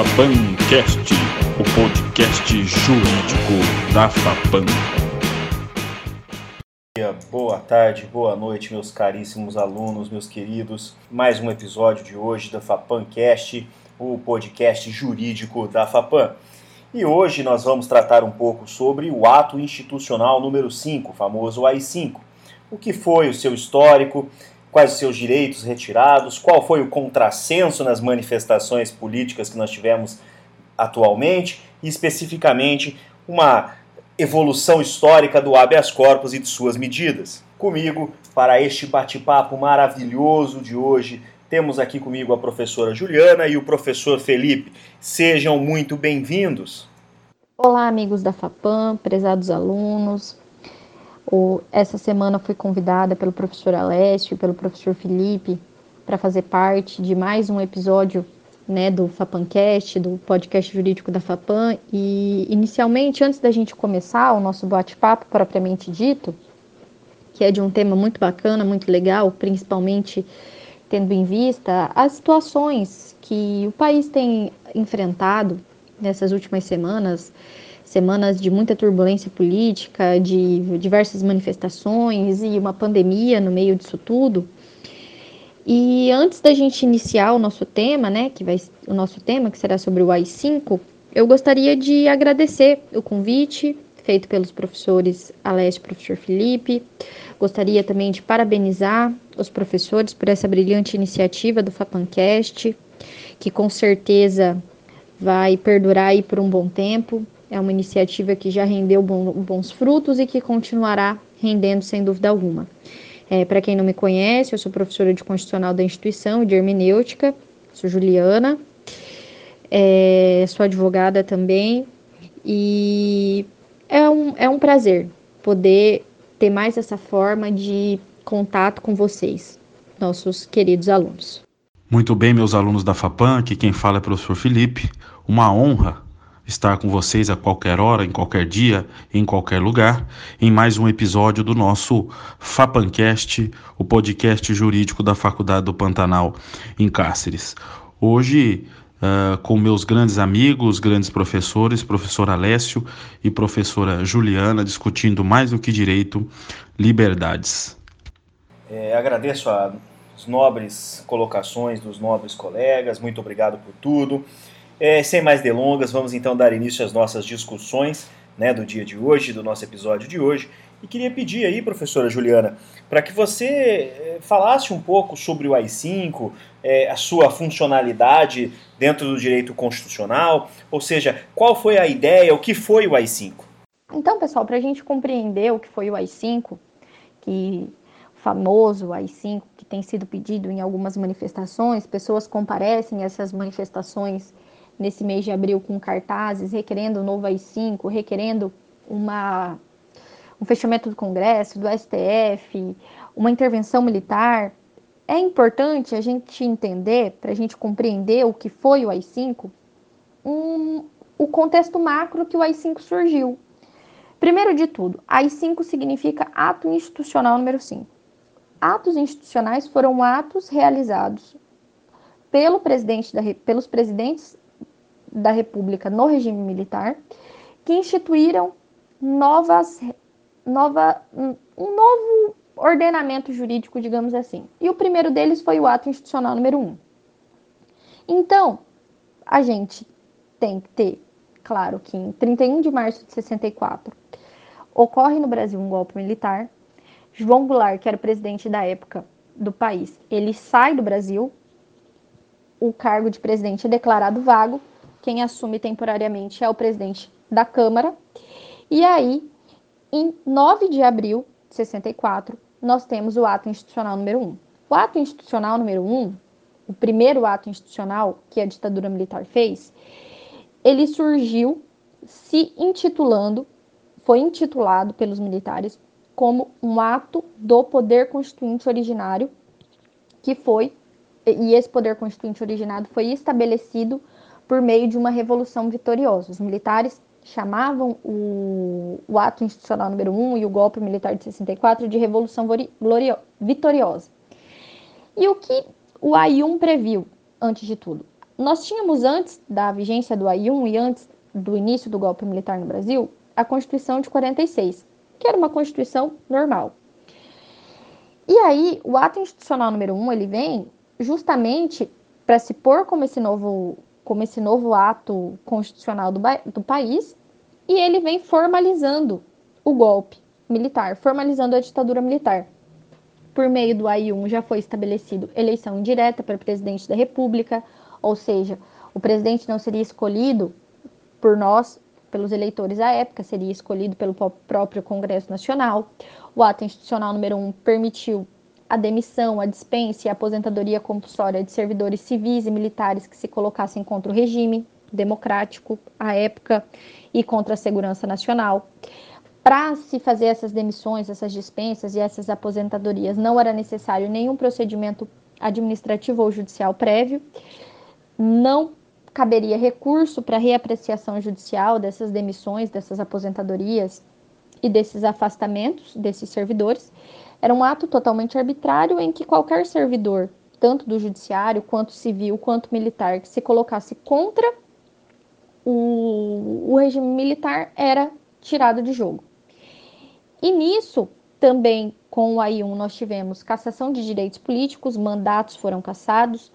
FAPANcast, o podcast jurídico da FAPAN. Boa tarde, boa noite, meus caríssimos alunos, meus queridos. Mais um episódio de hoje da FAPANcast, o podcast jurídico da FAPAN. E hoje nós vamos tratar um pouco sobre o ato institucional número 5, o famoso AI-5. O que foi o seu histórico, quais os seus direitos retirados, qual foi o contrassenso nas manifestações políticas que nós tivemos atualmente e especificamente uma evolução histórica do habeas corpus e de suas medidas. Comigo, para este bate-papo maravilhoso de hoje, temos aqui comigo a professora Juliana e o professor Felipe. Sejam muito bem-vindos. Olá, amigos da FAPAM, prezados alunos, essa semana fui convidada pelo professor Alessio e pelo professor Felipe para fazer parte de mais um episódio né, do FAPANcast, do podcast jurídico da FAPAM. E inicialmente, antes da gente começar o nosso bate-papo propriamente dito, que é de um tema muito bacana, muito legal, principalmente tendo em vista as situações que o país tem enfrentado nessas últimas semanas semanas de muita turbulência política, de diversas manifestações e uma pandemia no meio disso tudo. E antes da gente iniciar o nosso tema, né, que vai o nosso tema que será sobre o AI-5, eu gostaria de agradecer o convite feito pelos professores Alessio e professor Felipe. Gostaria também de parabenizar os professores por essa brilhante iniciativa do FAPANcast, que com certeza vai perdurar aí por um bom tempo. É uma iniciativa que já rendeu bons frutos e que continuará rendendo sem dúvida alguma. É, Para quem não me conhece, eu sou professora de Constitucional da instituição de Hermenêutica, sou Juliana, é, sou advogada também e é um, é um prazer poder ter mais essa forma de contato com vocês, nossos queridos alunos. Muito bem, meus alunos da FAPAM, aqui quem fala é o professor Felipe. Uma honra estar com vocês a qualquer hora, em qualquer dia, em qualquer lugar, em mais um episódio do nosso FAPANcast, o podcast jurídico da Faculdade do Pantanal em Cáceres. Hoje, uh, com meus grandes amigos, grandes professores, professor Alessio e professora Juliana, discutindo mais do que direito, liberdades. É, agradeço as nobres colocações dos nobres colegas, muito obrigado por tudo. É, sem mais delongas, vamos então dar início às nossas discussões né, do dia de hoje, do nosso episódio de hoje. E queria pedir aí, professora Juliana, para que você é, falasse um pouco sobre o AI-5, é, a sua funcionalidade dentro do direito constitucional, ou seja, qual foi a ideia, o que foi o AI-5? Então, pessoal, para a gente compreender o que foi o AI-5, que famoso AI-5, que tem sido pedido em algumas manifestações, pessoas comparecem a essas manifestações nesse mês de abril com cartazes requerendo o novo AI-5, requerendo uma, um fechamento do Congresso, do STF, uma intervenção militar. É importante a gente entender, para a gente compreender o que foi o AI-5, um, o contexto macro que o AI-5 surgiu. Primeiro de tudo, AI-5 significa ato institucional número 5. Atos institucionais foram atos realizados pelo presidente da, pelos presidentes da República no regime militar, que instituíram novas, nova, um novo ordenamento jurídico, digamos assim. E o primeiro deles foi o ato institucional número 1. Então, a gente tem que ter, claro, que em 31 de março de 64 ocorre no Brasil um golpe militar. João Goulart, que era o presidente da época do país, ele sai do Brasil. O cargo de presidente é declarado vago quem assume temporariamente é o presidente da Câmara. E aí, em 9 de abril de 64, nós temos o ato institucional número 1. O ato institucional número 1, o primeiro ato institucional que a ditadura militar fez, ele surgiu se intitulando, foi intitulado pelos militares como um ato do poder constituinte originário, que foi, e esse poder constituinte originado foi estabelecido por meio de uma revolução vitoriosa. Os militares chamavam o, o ato institucional número 1 e o golpe militar de 64 de revolução vitoriosa. E o que o AI1 previu, antes de tudo? nós tínhamos antes da vigência do AI-1 e antes do início do golpe militar no Brasil, a Constituição de 46, que era uma Constituição normal. E aí, o ato institucional número 1, ele vem justamente para se pôr como esse novo, como esse novo ato constitucional do, do país, e ele vem formalizando o golpe militar, formalizando a ditadura militar. Por meio do AI-1 já foi estabelecido eleição indireta para presidente da República, ou seja, o presidente não seria escolhido por nós, pelos eleitores à época, seria escolhido pelo próprio Congresso Nacional. O ato institucional número 1 permitiu a demissão, a dispensa e a aposentadoria compulsória de servidores civis e militares que se colocassem contra o regime democrático à época e contra a segurança nacional. Para se fazer essas demissões, essas dispensas e essas aposentadorias, não era necessário nenhum procedimento administrativo ou judicial prévio, não caberia recurso para reapreciação judicial dessas demissões, dessas aposentadorias e desses afastamentos desses servidores. Era um ato totalmente arbitrário em que qualquer servidor, tanto do judiciário quanto civil quanto militar, que se colocasse contra o, o regime militar era tirado de jogo. E nisso, também com o AI1, nós tivemos cassação de direitos políticos, mandatos foram cassados,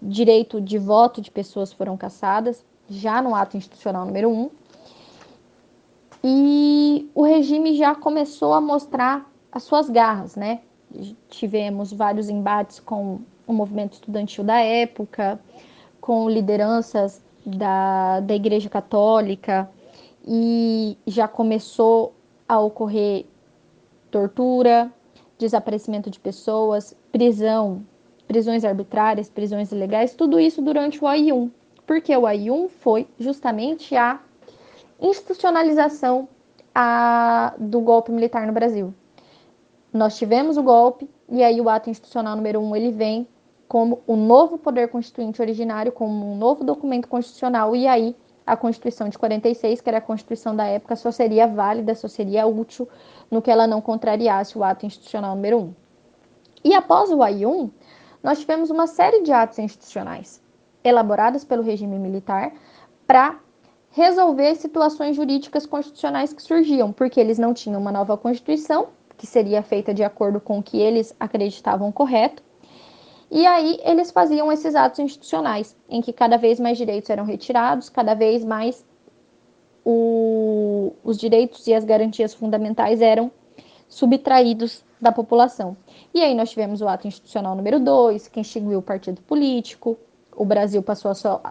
direito de voto de pessoas foram cassadas, já no ato institucional número 1. E o regime já começou a mostrar as suas garras, né? Tivemos vários embates com o movimento estudantil da época, com lideranças da, da Igreja Católica, e já começou a ocorrer tortura, desaparecimento de pessoas, prisão prisões arbitrárias, prisões ilegais, tudo isso durante o AI-1, porque o AI-1 foi justamente a institucionalização a, do golpe militar no Brasil. Nós tivemos o golpe e aí o ato institucional número 1 ele vem como o novo poder constituinte originário, como um novo documento constitucional e aí a Constituição de 46, que era a Constituição da época, só seria válida, só seria útil no que ela não contrariasse o ato institucional número 1. E após o AI-1, nós tivemos uma série de atos institucionais elaborados pelo regime militar para resolver situações jurídicas constitucionais que surgiam, porque eles não tinham uma nova Constituição, que seria feita de acordo com o que eles acreditavam correto. E aí eles faziam esses atos institucionais, em que cada vez mais direitos eram retirados, cada vez mais o, os direitos e as garantias fundamentais eram subtraídos da população. E aí nós tivemos o ato institucional número 2, que extinguiu o partido político. O Brasil passou a, só,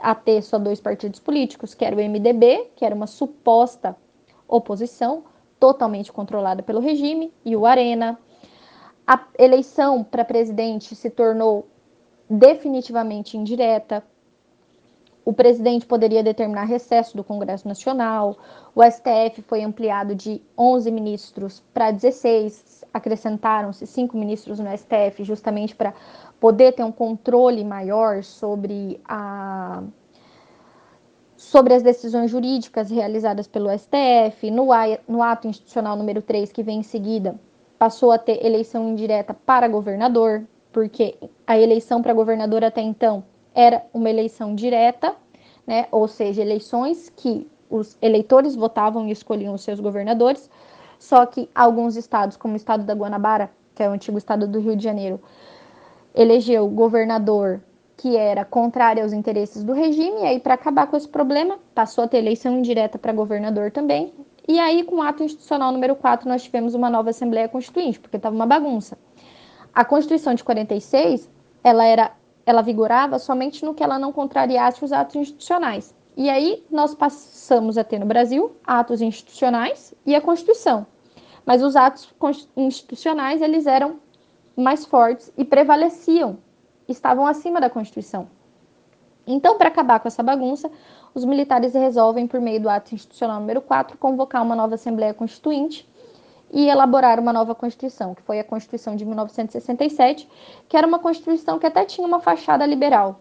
a ter só dois partidos políticos, que era o MDB, que era uma suposta oposição, totalmente controlada pelo regime, e o Arena. A eleição para presidente se tornou definitivamente indireta, o presidente poderia determinar recesso do Congresso Nacional, o STF foi ampliado de 11 ministros para 16, acrescentaram-se cinco ministros no STF, justamente para poder ter um controle maior sobre, a, sobre as decisões jurídicas realizadas pelo STF. No, no ato institucional número 3, que vem em seguida, passou a ter eleição indireta para governador, porque a eleição para governador até então era uma eleição direta, né? ou seja, eleições que os eleitores votavam e escolhiam os seus governadores, só que alguns estados, como o estado da Guanabara, que é o antigo estado do Rio de Janeiro, elegeu governador que era contrário aos interesses do regime, e aí, para acabar com esse problema, passou a ter eleição indireta para governador também. E aí, com o ato institucional número 4, nós tivemos uma nova Assembleia Constituinte, porque estava uma bagunça. A Constituição de 46, ela era ela vigorava somente no que ela não contrariasse os atos institucionais. E aí nós passamos a ter no Brasil atos institucionais e a Constituição. Mas os atos institucionais eles eram mais fortes e prevaleciam, estavam acima da Constituição. Então, para acabar com essa bagunça, os militares resolvem, por meio do ato institucional número 4, convocar uma nova Assembleia Constituinte e elaborar uma nova Constituição, que foi a Constituição de 1967, que era uma Constituição que até tinha uma fachada liberal.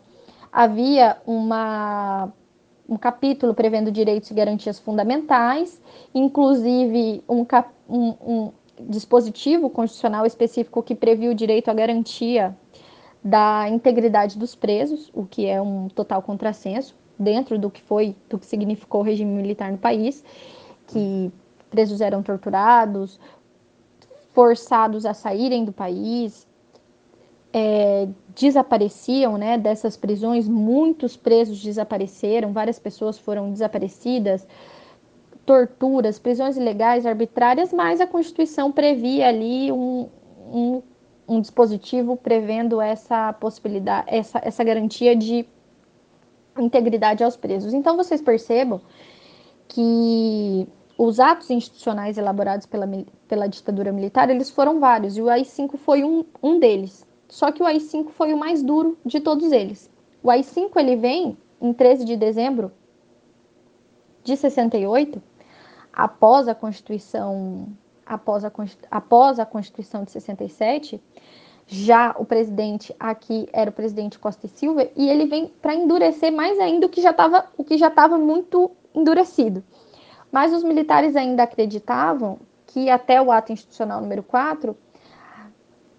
Havia uma, um capítulo prevendo direitos e garantias fundamentais, inclusive um, um, um dispositivo constitucional específico que previa o direito à garantia da integridade dos presos, o que é um total contrassenso dentro do que foi, do que significou o regime militar no país, que presos eram torturados, forçados a saírem do país, é, desapareciam né, dessas prisões, muitos presos desapareceram, várias pessoas foram desaparecidas, torturas, prisões ilegais, arbitrárias, mas a Constituição previa ali um, um, um dispositivo prevendo essa possibilidade, essa, essa garantia de integridade aos presos. Então vocês percebam que os atos institucionais elaborados pela, pela ditadura militar, eles foram vários, e o AI-5 foi um, um deles. Só que o AI-5 foi o mais duro de todos eles. O AI-5 ele vem em 13 de dezembro de 68, após a Constituição, após a, após a Constituição de 67, já o presidente aqui era o presidente Costa e Silva e ele vem para endurecer mais ainda o que já estava o que já estava muito endurecido. Mas os militares ainda acreditavam que até o ato institucional número 4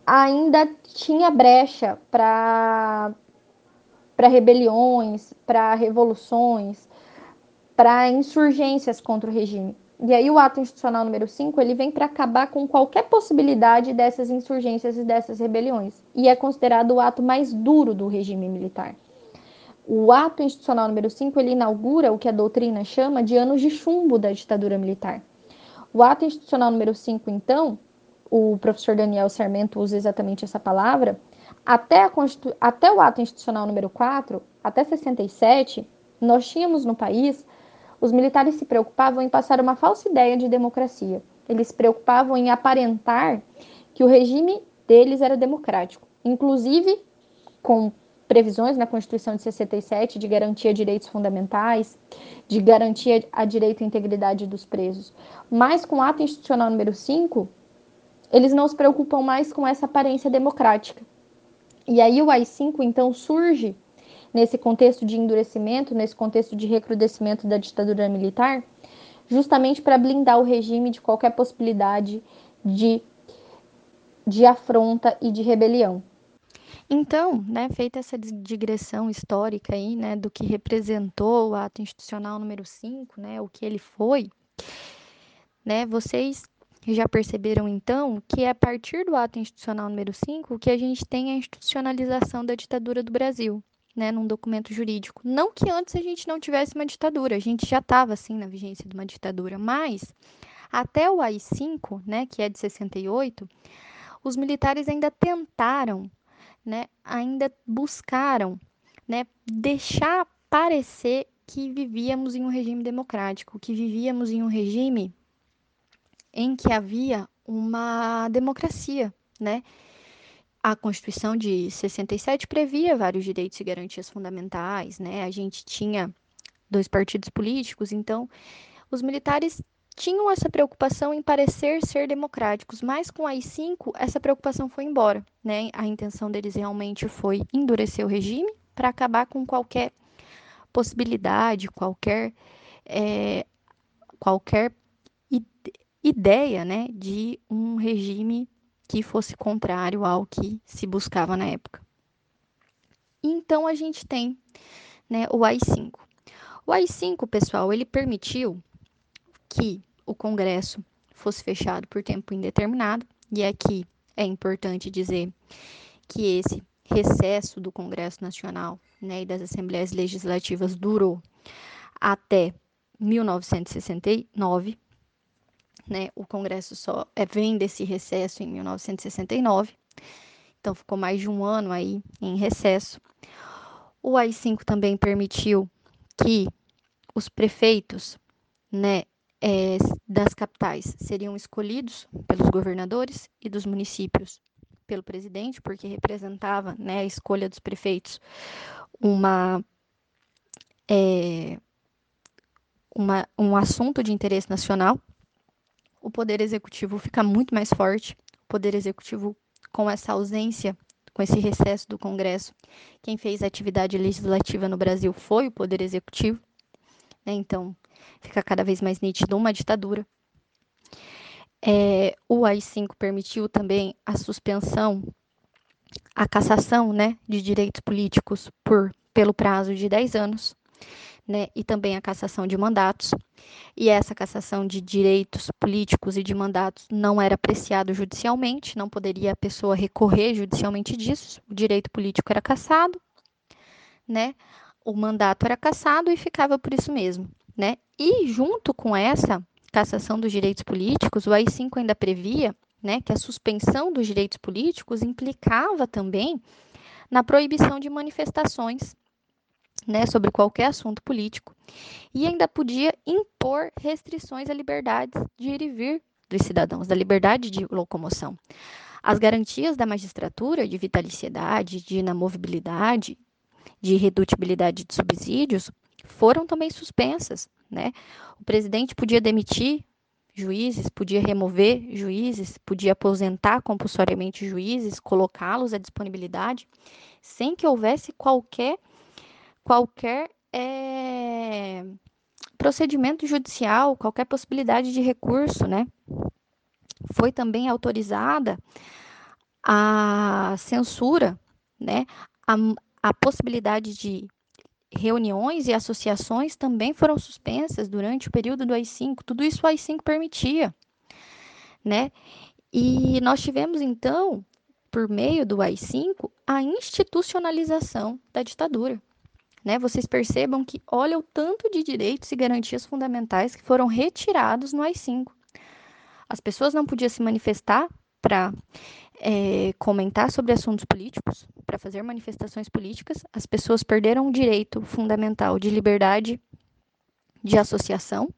ainda tinha brecha para para rebeliões, para revoluções, para insurgências contra o regime. E aí o ato institucional número 5, ele vem para acabar com qualquer possibilidade dessas insurgências e dessas rebeliões, e é considerado o ato mais duro do regime militar. O ato institucional número 5, ele inaugura o que a doutrina chama de anos de chumbo da ditadura militar. O ato institucional número 5, então, o professor Daniel Sarmento usa exatamente essa palavra, até, até o ato institucional número 4, até 67, nós tínhamos no país os militares se preocupavam em passar uma falsa ideia de democracia. Eles se preocupavam em aparentar que o regime deles era democrático, inclusive com previsões na Constituição de 67 de garantia de direitos fundamentais, de garantia a direito à integridade dos presos. Mas com o ato institucional número 5, eles não se preocupam mais com essa aparência democrática. E aí o AI-5 então surge nesse contexto de endurecimento, nesse contexto de recrudescimento da ditadura militar, justamente para blindar o regime de qualquer possibilidade de, de afronta e de rebelião. Então, né, feita essa digressão histórica aí, né, do que representou o ato institucional número 5, né, o que ele foi, né, vocês já perceberam então que é a partir do ato institucional número 5 que a gente tem a institucionalização da ditadura do Brasil né, num documento jurídico. Não que antes a gente não tivesse uma ditadura, a gente já estava assim na vigência de uma ditadura, mas até o AI-5, né, que é de 68, os militares ainda tentaram, né, ainda buscaram, né, deixar parecer que vivíamos em um regime democrático, que vivíamos em um regime em que havia uma democracia, né? A Constituição de 67 previa vários direitos e garantias fundamentais, né? A gente tinha dois partidos políticos, então os militares tinham essa preocupação em parecer ser democráticos, mas com a AI-5 essa preocupação foi embora, né? A intenção deles realmente foi endurecer o regime para acabar com qualquer possibilidade, qualquer é, qualquer ideia, né, de um regime que fosse contrário ao que se buscava na época. Então a gente tem né, o AI-5. O AI-5, pessoal, ele permitiu que o Congresso fosse fechado por tempo indeterminado, e aqui é importante dizer que esse recesso do Congresso Nacional né, e das Assembleias Legislativas durou até 1969, né? O Congresso só é, vem desse recesso em 1969, então ficou mais de um ano aí em recesso. O AI-5 também permitiu que os prefeitos, né, é, das capitais seriam escolhidos pelos governadores e dos municípios pelo presidente, porque representava né, a escolha dos prefeitos uma, é, uma, um assunto de interesse nacional o poder executivo fica muito mais forte. O poder executivo, com essa ausência, com esse recesso do Congresso, quem fez a atividade legislativa no Brasil foi o poder executivo. Né? Então, fica cada vez mais nítido uma ditadura. É, o AI-5 permitiu também a suspensão a cassação né, de direitos políticos por, pelo prazo de 10 anos, né, e também a cassação de mandatos. E essa cassação de direitos políticos e de mandatos não era apreciado judicialmente, não poderia a pessoa recorrer judicialmente disso. O direito político era cassado, né? O mandato era cassado e ficava por isso mesmo, né? E junto com essa cassação dos direitos políticos, o AI-5 ainda previa, né, que a suspensão dos direitos políticos implicava também na proibição de manifestações né, sobre qualquer assunto político e ainda podia impor restrições à liberdade de ir e vir dos cidadãos, da liberdade de locomoção. As garantias da magistratura de vitaliciedade, de inamovibilidade, de redutibilidade de subsídios foram também suspensas. Né? O presidente podia demitir juízes, podia remover juízes, podia aposentar compulsoriamente juízes, colocá-los à disponibilidade, sem que houvesse qualquer qualquer é, procedimento judicial, qualquer possibilidade de recurso, né? Foi também autorizada a censura, né? A, a possibilidade de reuniões e associações também foram suspensas durante o período do AI-5. Tudo isso o AI-5 permitia, né? E nós tivemos então, por meio do AI-5, a institucionalização da ditadura né, vocês percebam que olha o tanto de direitos e garantias fundamentais que foram retirados no AI-5. As pessoas não podiam se manifestar para é, comentar sobre assuntos políticos, para fazer manifestações políticas. As pessoas perderam o direito fundamental de liberdade de associação,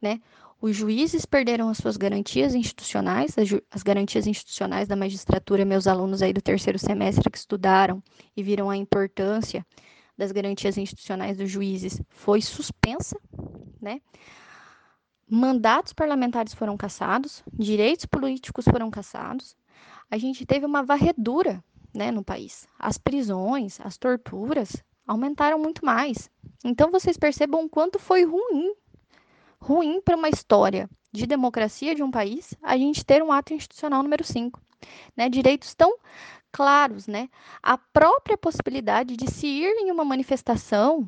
né? Os juízes perderam as suas garantias institucionais, as, as, garantias institucionais da magistratura. Meus alunos aí do terceiro semestre que estudaram e viram a importância das garantias institucionais dos juízes foi suspensa, né? Mandatos parlamentares foram cassados, direitos políticos foram cassados. A gente teve uma varredura, né, no país. As prisões, as torturas aumentaram muito mais. Então vocês percebam o quanto foi ruim, ruim para uma história de democracia de um país, a gente ter um ato institucional número 5, né? Direitos tão claros, né? A própria possibilidade de se ir em uma manifestação,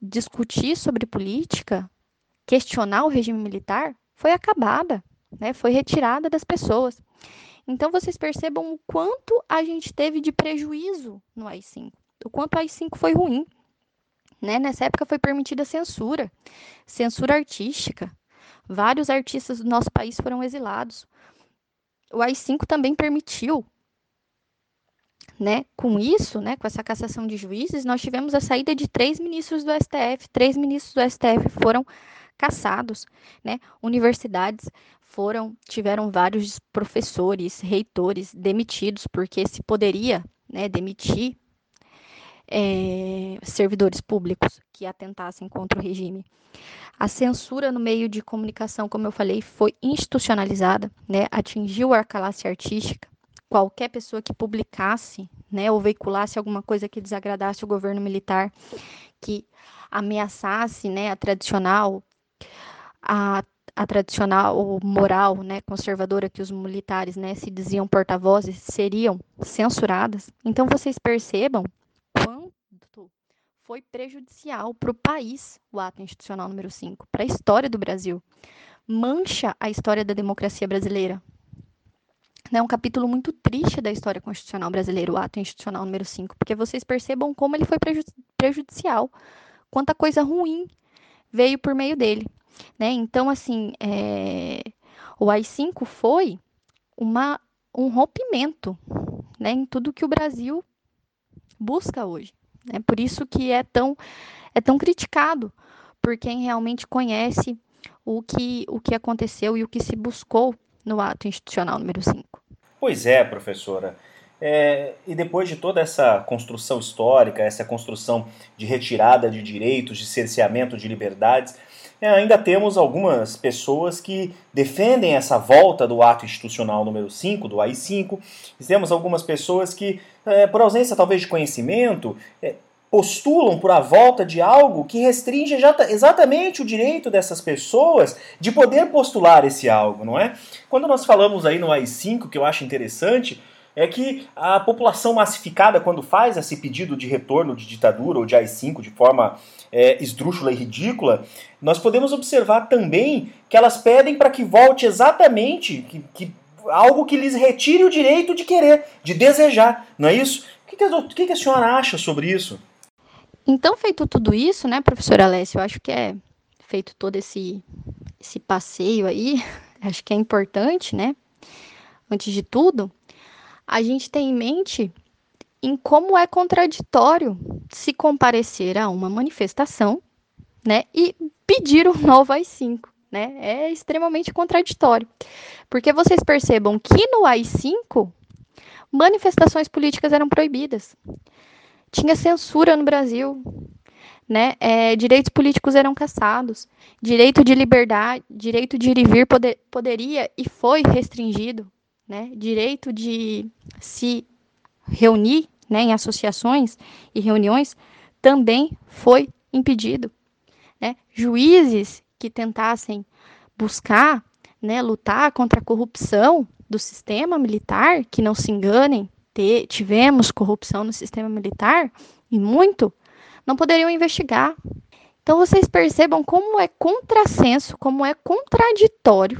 discutir sobre política, questionar o regime militar, foi acabada, né? Foi retirada das pessoas. Então vocês percebam o quanto a gente teve de prejuízo no AI-5, o quanto o AI-5 foi ruim. Né? Nessa época foi permitida censura, censura artística. Vários artistas do nosso país foram exilados. O AI-5 também permitiu né, com isso, né, com essa cassação de juízes, nós tivemos a saída de três ministros do STF. Três ministros do STF foram cassados, né? Universidades foram tiveram vários professores, reitores demitidos porque se poderia, né, demitir é, servidores públicos que atentassem contra o regime. A censura no meio de comunicação, como eu falei, foi institucionalizada, né? Atingiu a classe artística, qualquer pessoa que publicasse, né, ou veiculasse alguma coisa que desagradasse o governo militar, que ameaçasse, né, a tradicional a, a tradicional moral, né, conservadora que os militares, né, se diziam porta-vozes, seriam censuradas. Então vocês percebam quanto foi prejudicial para o país o ato institucional número 5, para a história do Brasil. Mancha a história da democracia brasileira, é um capítulo muito triste da história constitucional brasileira, o ato institucional número 5, porque vocês percebam como ele foi prejudicial, quanta coisa ruim veio por meio dele. Né? Então, assim, é... o AI-5 foi uma, um rompimento né, em tudo que o Brasil busca hoje. Né? Por isso que é tão, é tão criticado por quem realmente conhece o que, o que aconteceu e o que se buscou no ato institucional número 5. Pois é, professora. É, e depois de toda essa construção histórica, essa construção de retirada de direitos, de cerceamento de liberdades, é, ainda temos algumas pessoas que defendem essa volta do ato institucional número 5, do AI-5. Temos algumas pessoas que, é, por ausência talvez de conhecimento, é, postulam por a volta de algo que restringe exatamente o direito dessas pessoas de poder postular esse algo, não é? Quando nós falamos aí no AI-5, que eu acho interessante, é que a população massificada, quando faz esse pedido de retorno de ditadura ou de AI-5 de forma é, esdrúxula e ridícula, nós podemos observar também que elas pedem para que volte exatamente que, que, algo que lhes retire o direito de querer, de desejar, não é isso? O que, que, a, que, que a senhora acha sobre isso? Então, feito tudo isso, né, professora Alessia, eu acho que é feito todo esse, esse passeio aí, acho que é importante, né? Antes de tudo, a gente tem em mente em como é contraditório se comparecer a uma manifestação, né, e pedir um novo AI-5, né? É extremamente contraditório. Porque vocês percebam que no AI-5 manifestações políticas eram proibidas. Tinha censura no Brasil, né? É, direitos políticos eram caçados, direito de liberdade, direito de ir e vir poder, poderia e foi restringido, né? Direito de se reunir, né, em associações e reuniões também foi impedido, né? Juízes que tentassem buscar, né, lutar contra a corrupção do sistema militar, que não se enganem, tivemos corrupção no sistema militar e muito, não poderiam investigar. Então vocês percebam como é contrassenso, como é contraditório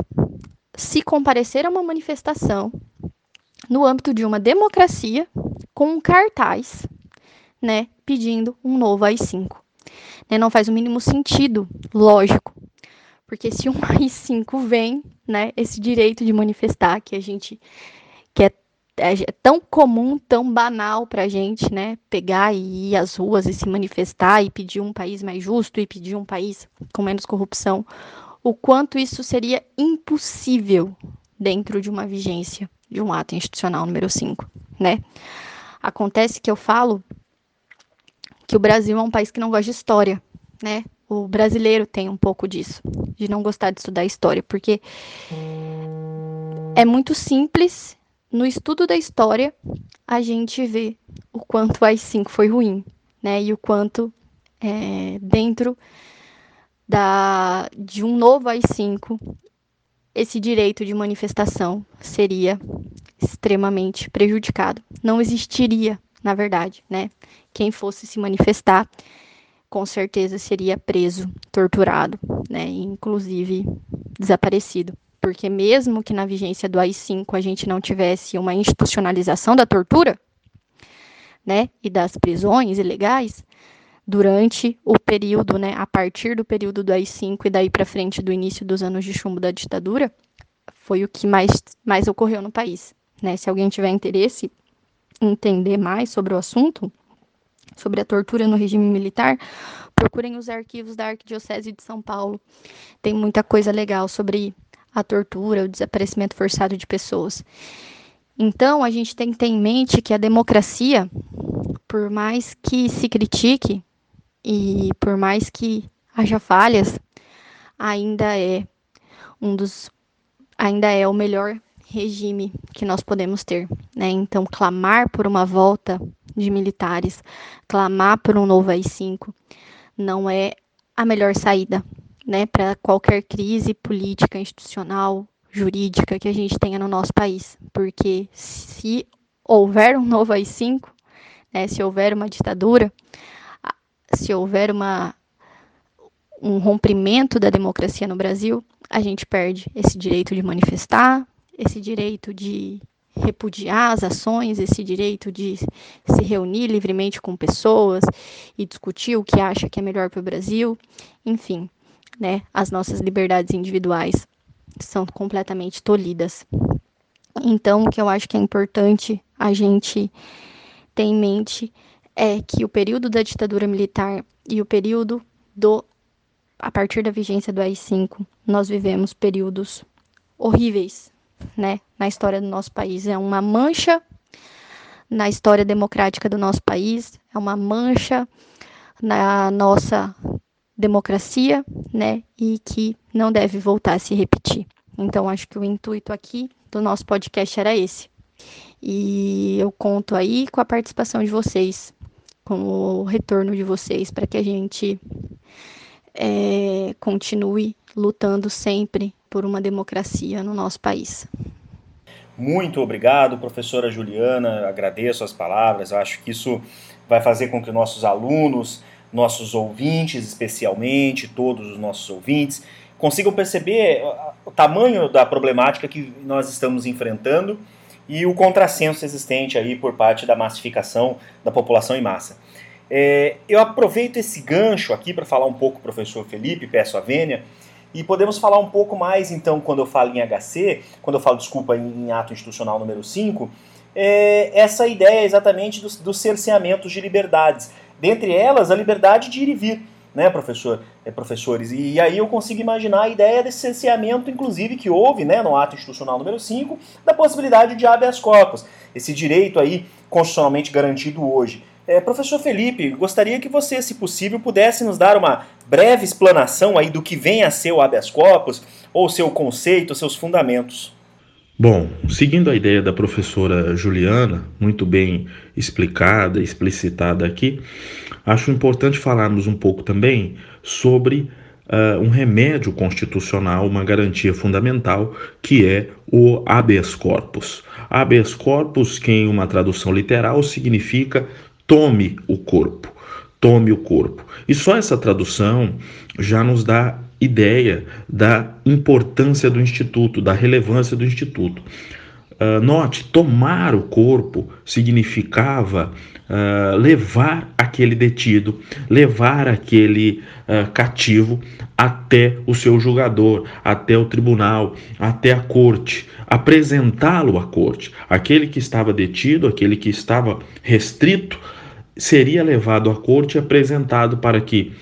se comparecer a uma manifestação no âmbito de uma democracia com um cartaz, né, pedindo um novo AI-5. Né, não faz o mínimo sentido, lógico, porque se um AI-5 vem, né, esse direito de manifestar que a gente é é, tão comum, tão banal para a gente, né? Pegar e ir às ruas e se manifestar e pedir um país mais justo e pedir um país com menos corrupção. O quanto isso seria impossível dentro de uma vigência de um ato institucional número 5, né? Acontece que eu falo que o Brasil é um país que não gosta de história, né? O brasileiro tem um pouco disso, de não gostar de estudar história, porque é muito simples no estudo da história, a gente vê o quanto o AI-5 foi ruim, né? E o quanto é, dentro da, de um novo AI-5, esse direito de manifestação seria extremamente prejudicado. Não existiria, na verdade, né? Quem fosse se manifestar, com certeza seria preso, torturado, né? Inclusive desaparecido porque mesmo que na vigência do AI-5 a gente não tivesse uma institucionalização da tortura, né, e das prisões ilegais, durante o período, né, a partir do período do AI-5 e daí para frente do início dos anos de chumbo da ditadura, foi o que mais, mais ocorreu no país. Né? Se alguém tiver interesse em entender mais sobre o assunto, sobre a tortura no regime militar, procurem os arquivos da Arquidiocese de São Paulo. Tem muita coisa legal sobre a tortura, o desaparecimento forçado de pessoas. Então, a gente tem que ter em mente que a democracia, por mais que se critique e por mais que haja falhas, ainda é um dos ainda é o melhor regime que nós podemos ter, né? Então, clamar por uma volta de militares, clamar por um novo AI-5 não é a melhor saída, né, para qualquer crise política, institucional, jurídica que a gente tenha no nosso país. Porque se houver um novo AI-5, né, se houver uma ditadura, se houver uma, um rompimento da democracia no Brasil, a gente perde esse direito de manifestar, esse direito de repudiar as ações, esse direito de se reunir livremente com pessoas e discutir o que acha que é melhor para o Brasil, enfim né, as nossas liberdades individuais são completamente tolhidas. Então, o que eu acho que é importante a gente ter em mente é que o período da ditadura militar e o período do a partir da vigência do AI-5, nós vivemos períodos horríveis, né, na história do nosso país. É uma mancha na história democrática do nosso país, é uma mancha na nossa democracia, né, e que não deve voltar a se repetir. Então, acho que o intuito aqui do nosso podcast era esse. E eu conto aí com a participação de vocês, com o retorno de vocês, para que a gente é, continue lutando sempre por uma democracia no nosso país. Muito obrigado, professora Juliana. Agradeço as palavras. Acho que isso vai fazer com que nossos alunos, nossos ouvintes, especialmente, todos os nossos ouvintes, consigam perceber o tamanho da problemática que nós estamos enfrentando e o contrassenso existente aí por parte da massificação da população em massa. É, eu aproveito esse gancho aqui para falar um pouco, professor Felipe, peço a vênia, e podemos falar um pouco mais, então, quando eu falo em HC, quando eu falo, desculpa, em, ato institucional número 5, é essa ideia exatamente dos, dos cerceamentos de liberdades. Dentre elas, a liberdade de ir e vir, né, professor, é, professores? E aí eu consigo imaginar a ideia desse cerceamento, inclusive, que houve né, no ato institucional número 5, da possibilidade de habeas corpus, esse direito aí constitucionalmente garantido hoje. É, professor Felipe, gostaria que você, se possível, pudesse nos dar uma breve explanação aí do que vem a ser o habeas corpus, ou seu conceito, seus fundamentos. Bom, seguindo a ideia da professora Juliana, muito bem explicada, explicitada aqui, acho importante falarmos um pouco também sobre uh, um remédio constitucional, uma garantia fundamental, que é o habeas corpus. Habeas corpus, que em uma tradução literal significa tome o corpo, tome o corpo. E só essa tradução já nos dá ideia da importância do instituto, da relevância do instituto. Uh, note, tomar o corpo significava uh, levar aquele detido, levar aquele uh, cativo até o seu julgador, até o tribunal, até a corte, apresentá-lo à corte. Aquele que estava detido, aquele que estava restrito seria levado à corte e apresentado para que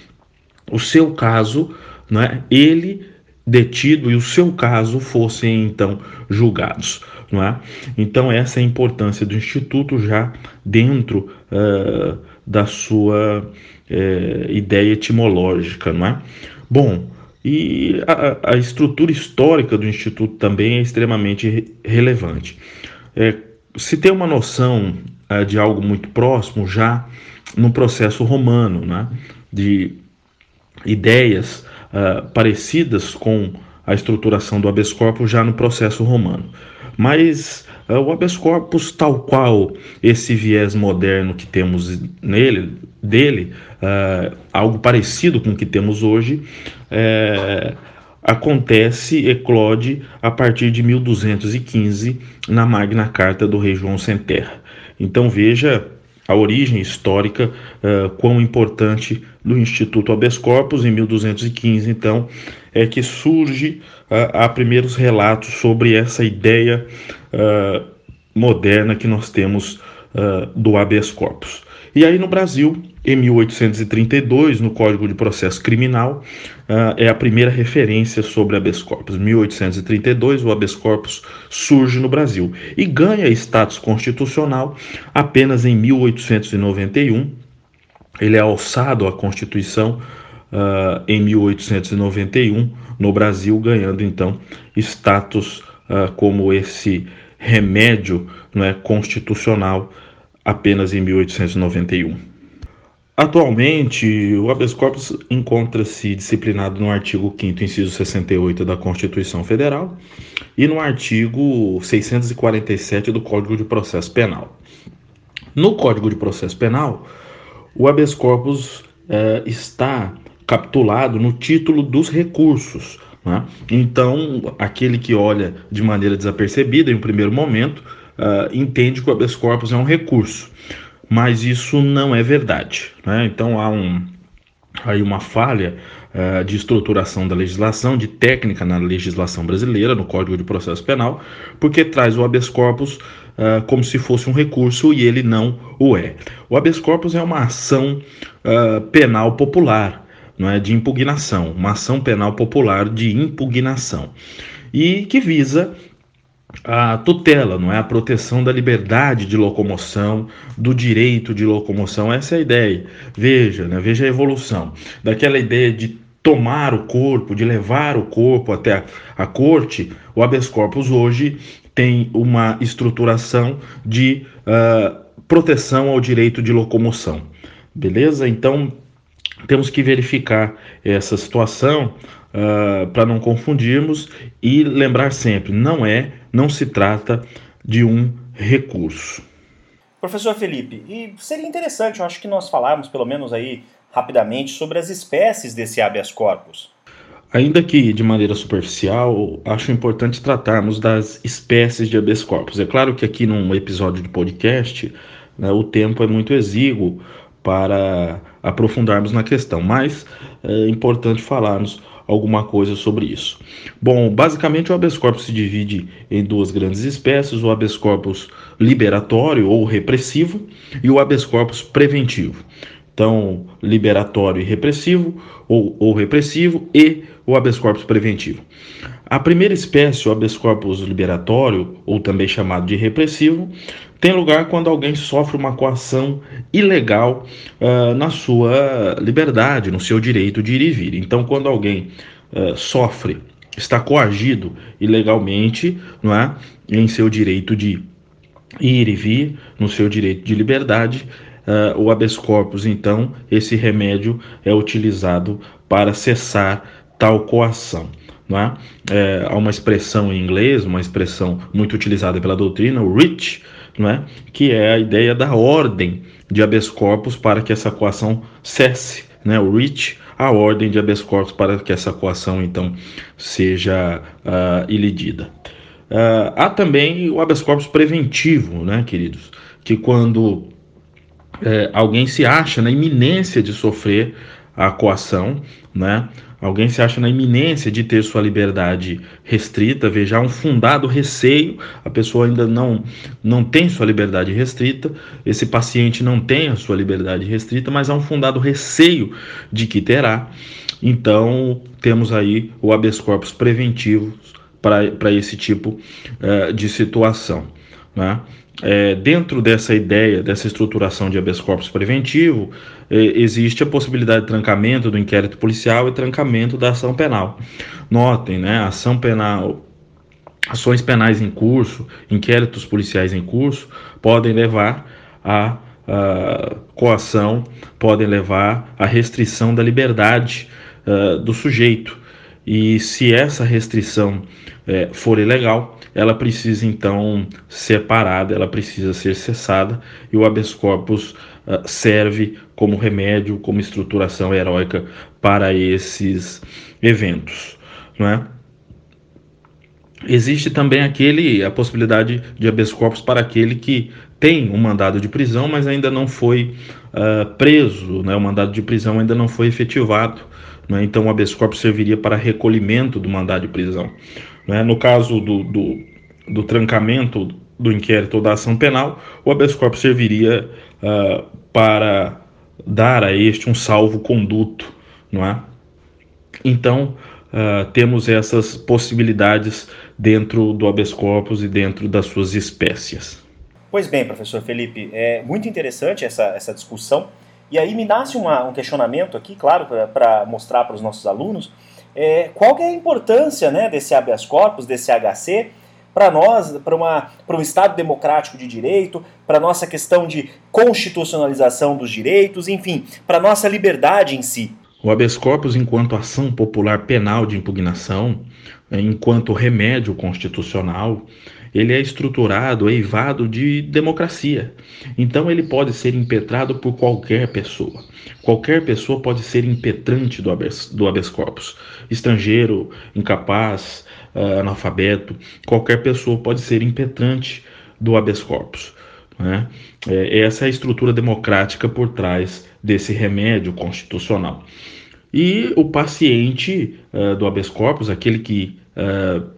o seu caso, né, ele detido e o seu caso fossem então julgados. Não é? Então, essa é a importância do Instituto já dentro uh, da sua uh, ideia etimológica. Não é? Bom, e a, a, estrutura histórica do Instituto também é extremamente relevante. É, se tem uma noção uh, de algo muito próximo já no processo romano, né? de ideias uh, parecidas com a estruturação do habeas corpus já no processo romano. Mas uh, o habeas corpus, tal qual esse viés moderno que temos nele, dele, uh, algo parecido com o que temos hoje, é, acontece, eclode a partir de 1215 na Magna Carta do rei João Sem Terra. Então veja a origem histórica, uh, quão importante do Instituto Habeas Corpus, em 1215, então, é que surge, uh, primeiros relatos sobre essa ideia uh, moderna que nós temos uh, do habeas corpus. E aí no Brasil, em 1832, no Código de Processo Criminal, uh, é a primeira referência sobre habeas corpus. 1832, o habeas corpus surge no Brasil e ganha status constitucional apenas em 1891. Ele é alçado à Constituição uh, em 1891 no Brasil, ganhando então status uh, como esse remédio não é, constitucional apenas em 1891. Atualmente, o habeas corpus encontra-se disciplinado no artigo 5 inciso 68 da Constituição Federal e no artigo 647 do Código de Processo Penal. No Código de Processo Penal, o habeas corpus eh, está capitulado no título dos recursos. Né? Então, aquele que olha de maneira desapercebida em um primeiro momento uh, entende que o habeas corpus é um recurso, mas isso não é verdade. Né? Então há um, aí uma falha uh, de estruturação da legislação, de técnica na legislação brasileira, no Código de Processo Penal, porque traz o habeas corpus uh, como se fosse um recurso e ele não o é. O habeas corpus é uma ação uh, penal popular, não é de impugnação, uma ação penal popular de impugnação e que visa a tutela, não é a proteção da liberdade de locomoção, do direito de locomoção. Essa é a ideia. Veja, né? veja a evolução daquela ideia de tomar o corpo, de levar o corpo até a, a corte. O habeas corpus hoje tem uma estruturação de uh, proteção ao direito de locomoção. Beleza? Então temos que verificar essa situação uh, para não confundirmos e lembrar sempre: não é não se trata de um recurso. Professor Felipe, e seria interessante, eu acho que nós falarmos pelo menos aí rapidamente sobre as espécies desse habeas corpus. Ainda que de maneira superficial, acho importante tratarmos das espécies de habeas corpus. É claro que aqui num episódio de podcast, né, o tempo é muito exíguo para aprofundarmos na questão, mas é importante falarmos alguma coisa sobre isso. Bom, basicamente o habeas corpus se divide em duas grandes espécies, o habeas corpus liberatório ou repressivo e o habeas corpus preventivo. Então, liberatório e repressivo, ou, ou repressivo, e o habeas corpus preventivo. A primeira espécie, o habeas corpus liberatório, ou também chamado de repressivo, tem lugar quando alguém sofre uma coação ilegal uh, na sua liberdade, no seu direito de ir e vir. Então, quando alguém uh, sofre, está coagido ilegalmente, não é, em seu direito de ir e vir, no seu direito de liberdade, uh, o habeas corpus, então, esse remédio é utilizado para cessar tal coação. Não é? É, há uma expressão em inglês, uma expressão muito utilizada pela doutrina, o REACH, não é? que é a ideia da ordem de habeas corpus para que essa coação cesse. Né? O REACH, a ordem de habeas corpus para que essa coação, então, seja uh, ilidida. Uh, há também o habeas corpus preventivo, né, queridos? Que quando é, alguém se acha na iminência de sofrer a coação, né? Alguém se acha na iminência de ter sua liberdade restrita, veja, um fundado receio, a pessoa ainda não, não tem sua liberdade restrita, esse paciente não tem a sua liberdade restrita, mas há um fundado receio de que terá. Então, temos aí o habeas corpus preventivo para esse tipo uh, de situação. Né? É, dentro dessa ideia, dessa estruturação de habeas corpus preventivo, é, existe a possibilidade de trancamento do inquérito policial e trancamento da ação penal. Notem, né, ação penal, ações penais em curso, inquéritos policiais em curso, podem levar a, a coação, podem levar à restrição da liberdade uh, do sujeito. E se essa restrição é, for ilegal, ela precisa então ser parada, ela precisa ser cessada e o habeas corpus uh, serve como remédio, como estruturação heróica para esses eventos, não é? Existe também aquele a possibilidade de habeas corpus para aquele que tem um mandado de prisão, mas ainda não foi uh, preso, né? o mandado de prisão ainda não foi efetivado. Né? Então, o habeas corpus serviria para recolhimento do mandado de prisão. Né? No caso do, do, do, trancamento do inquérito ou da ação penal, o habeas corpus serviria uh, para dar a este um salvo-conduto. Não é? Então, uh, temos essas possibilidades dentro do habeas corpus e dentro das suas espécies. Pois bem, professor Felipe, é muito interessante essa, essa discussão. E aí me nasce uma, um questionamento aqui, claro, para mostrar para os nossos alunos, é, qual é a importância né, desse habeas corpus, desse HC, para nós, para um Estado democrático de direito, para nossa questão de constitucionalização dos direitos, enfim, para nossa liberdade em si. O habeas corpus, enquanto ação popular penal de impugnação, enquanto remédio constitucional, ele é estruturado, eivado de democracia. Então ele pode ser impetrado por qualquer pessoa. Qualquer pessoa pode ser impetrante do habeas, do habeas corpus. Estrangeiro, incapaz, uh, analfabeto, qualquer pessoa pode ser impetrante do habeas corpus. Né? É, essa é a estrutura democrática por trás desse remédio constitucional. E o paciente uh, do habeas corpus, aquele que uh,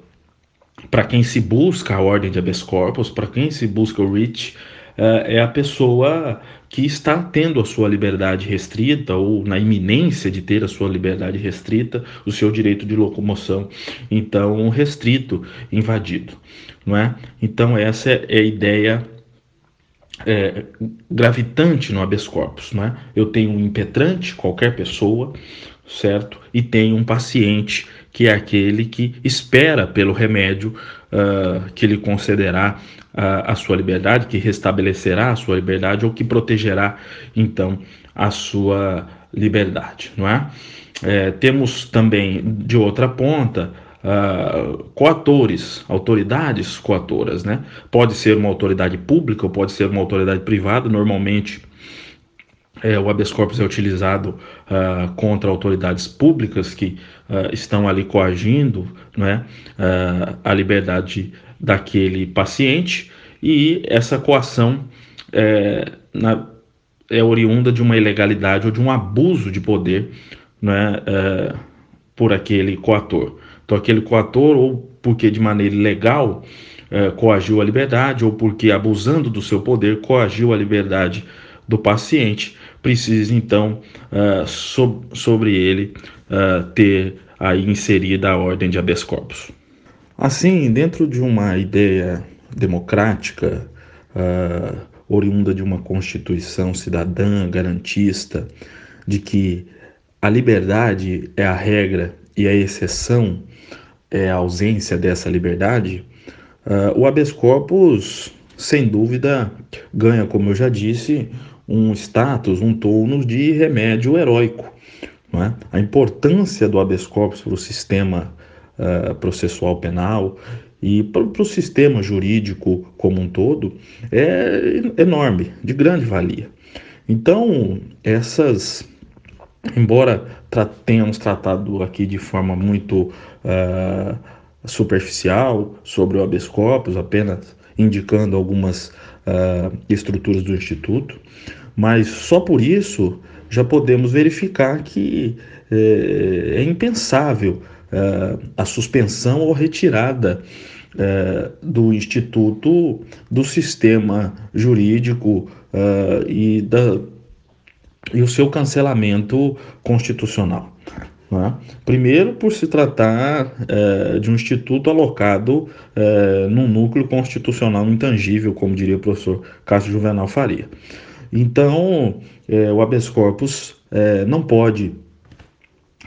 para quem se busca a ordem de habeas corpus, para quem se busca o REACH, eh, é a pessoa que está tendo a sua liberdade restrita ou na iminência de ter a sua liberdade restrita, o seu direito de locomoção, então restrito, invadido, não é? Então essa é a ideia é, gravitante no habeas corpus, não é? Eu tenho um impetrante, qualquer pessoa, certo? E tenho um paciente que é aquele que espera pelo remédio uh, que lhe concederá uh, a sua liberdade, que restabelecerá a sua liberdade ou que protegerá então a sua liberdade, não é? é temos também de outra ponta uh, coatores, autoridades coatoras, né? Pode ser uma autoridade pública ou pode ser uma autoridade privada, normalmente é, o habeas corpus é utilizado uh, contra autoridades públicas que uh, estão ali coagindo né, uh, a liberdade daquele paciente e essa coação é, na, é oriunda de uma ilegalidade ou de um abuso de poder né, por aquele coator. Então, aquele coator, ou porque de maneira ilegal coagiu a liberdade, ou porque abusando do seu poder coagiu a liberdade do paciente, precisa então uh, so sobre ele uh, ter aí inserida a ordem de habeas corpus. Assim, dentro de uma ideia democrática, uh, oriunda de uma constituição cidadã, garantista, de que a liberdade é a regra e a exceção é a ausência dessa liberdade, uh, o habeas corpus, sem dúvida, ganha, como eu já disse, um status, um tônus de remédio heróico. É? A importância do habeas corpus para o sistema uh, processual penal e para o sistema jurídico como um todo é enorme, de grande valia. Então, essas, embora tra tenhamos tratado aqui de forma muito uh, superficial sobre o habeas corpus, apenas indicando algumas uh, estruturas do Instituto, mas só por isso já podemos verificar que é, é impensável uh, a suspensão ou retirada uh, do Instituto do sistema jurídico e, da, e o seu cancelamento constitucional. É? Primeiro, por se tratar é, de um instituto alocado é, num núcleo constitucional intangível, como diria o professor Cássio Juvenal Faria. Então, é, o habeas corpus é, não pode,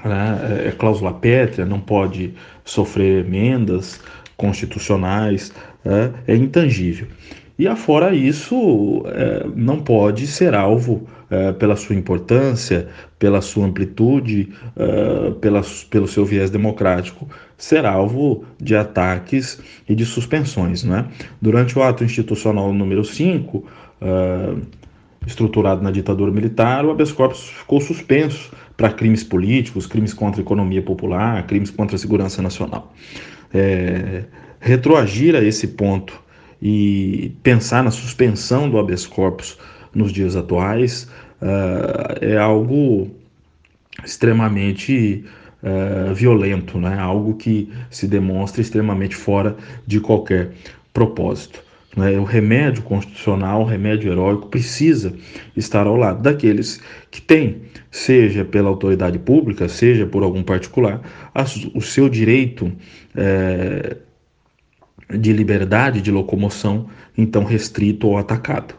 né, é cláusula pétrea, não pode sofrer emendas constitucionais, é, é intangível. E afora isso, é, não pode ser alvo é, pela sua importância, pela sua amplitude, é, pela, pelo seu viés democrático, ser alvo de ataques e de suspensões. Né? Durante o ato institucional número 5, estruturado na ditadura militar, o habeas corpus ficou suspenso para crimes políticos, crimes contra a economia popular, crimes contra a segurança nacional. É, retroagir a esse ponto e pensar na suspensão do habeas corpus nos dias atuais uh, é algo extremamente uh, violento, né? algo que se demonstra extremamente fora de qualquer propósito. Né? O remédio constitucional, o remédio heróico, precisa estar ao lado daqueles que têm, seja pela autoridade pública, seja por algum particular, o seu direito é, de liberdade de locomoção, então restrito ou atacado.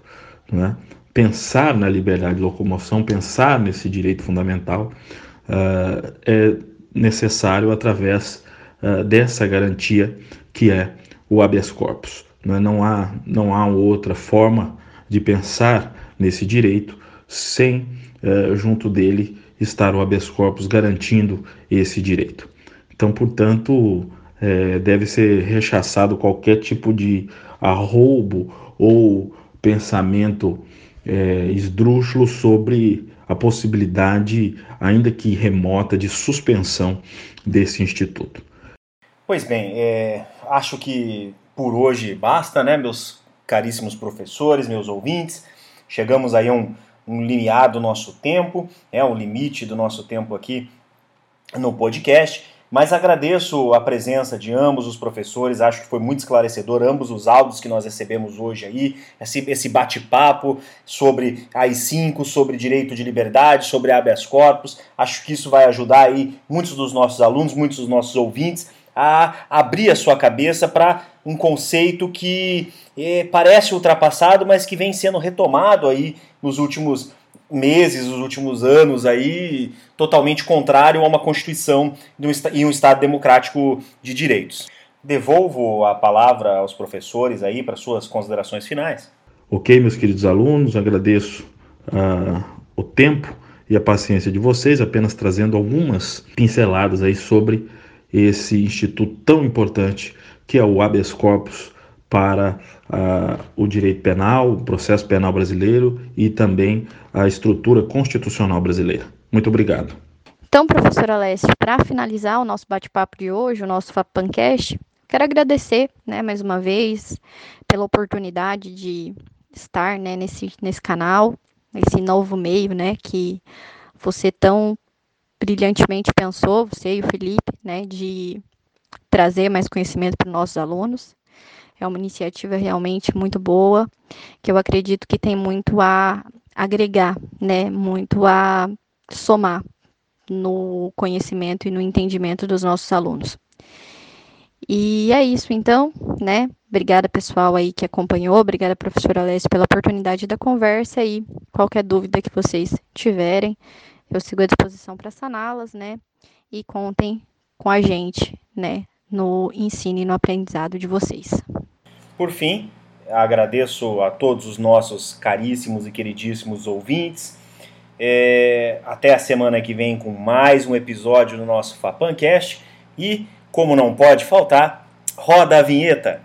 Né? Pensar na liberdade de locomoção, pensar nesse direito fundamental uh, é necessário através uh, dessa garantia que é o habeas corpus. Né? Não, há, não há outra forma de pensar nesse direito sem, uh, junto dele, estar o habeas corpus garantindo esse direito. Então, portanto, é, deve ser rechaçado qualquer tipo de arroubo ou pensamento é, esdrúxulo sobre a possibilidade, ainda que remota, de suspensão desse instituto. Pois bem, é, acho que por hoje basta, né, meus caríssimos professores, meus ouvintes. Chegamos aí a um, um limiar do nosso tempo, é um limite do nosso tempo aqui no podcast. Mas agradeço a presença de ambos os professores, acho que foi muito esclarecedor, ambos os áudios que nós recebemos hoje aí, esse, bate-papo sobre AI-5, sobre direito de liberdade, sobre habeas corpus. Acho que isso vai ajudar aí muitos dos nossos alunos, muitos dos nossos ouvintes a abrir a sua cabeça para um conceito que eh, parece ultrapassado, mas que vem sendo retomado aí nos últimos meses, os últimos anos aí, totalmente contrário a uma Constituição e um Estado democrático de direitos. Devolvo a palavra aos professores aí para suas considerações finais. Ok, meus queridos alunos, agradeço uh, o tempo e a paciência de vocês, apenas trazendo algumas pinceladas aí sobre esse instituto tão importante que é o habeas corpus para uh, o direito penal, o processo penal brasileiro e também a estrutura constitucional brasileira. Muito obrigado. Então, professora Alessio, para finalizar o nosso bate-papo de hoje, o nosso FAPANcast, quero agradecer, né, mais uma vez, pela oportunidade de estar, né, nesse, nesse canal, nesse novo meio, né, que você tão brilhantemente pensou, você e o Felipe, né, de trazer mais conhecimento para os nossos alunos. É uma iniciativa realmente muito boa, que eu acredito que tem muito a agregar, né, muito a somar no conhecimento e no entendimento dos nossos alunos. E é isso então, né? Obrigada pessoal aí que acompanhou, obrigada professora Alessia pela oportunidade da conversa e qualquer dúvida que vocês tiverem, eu sigo à disposição para saná-las, né? E contem com a gente, né, no ensino e no aprendizado de vocês. Por fim, agradeço a todos os nossos caríssimos e queridíssimos ouvintes. É, até a semana que vem com mais um episódio do nosso Fapancast. E, como não pode faltar, roda a vinheta.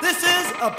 This is a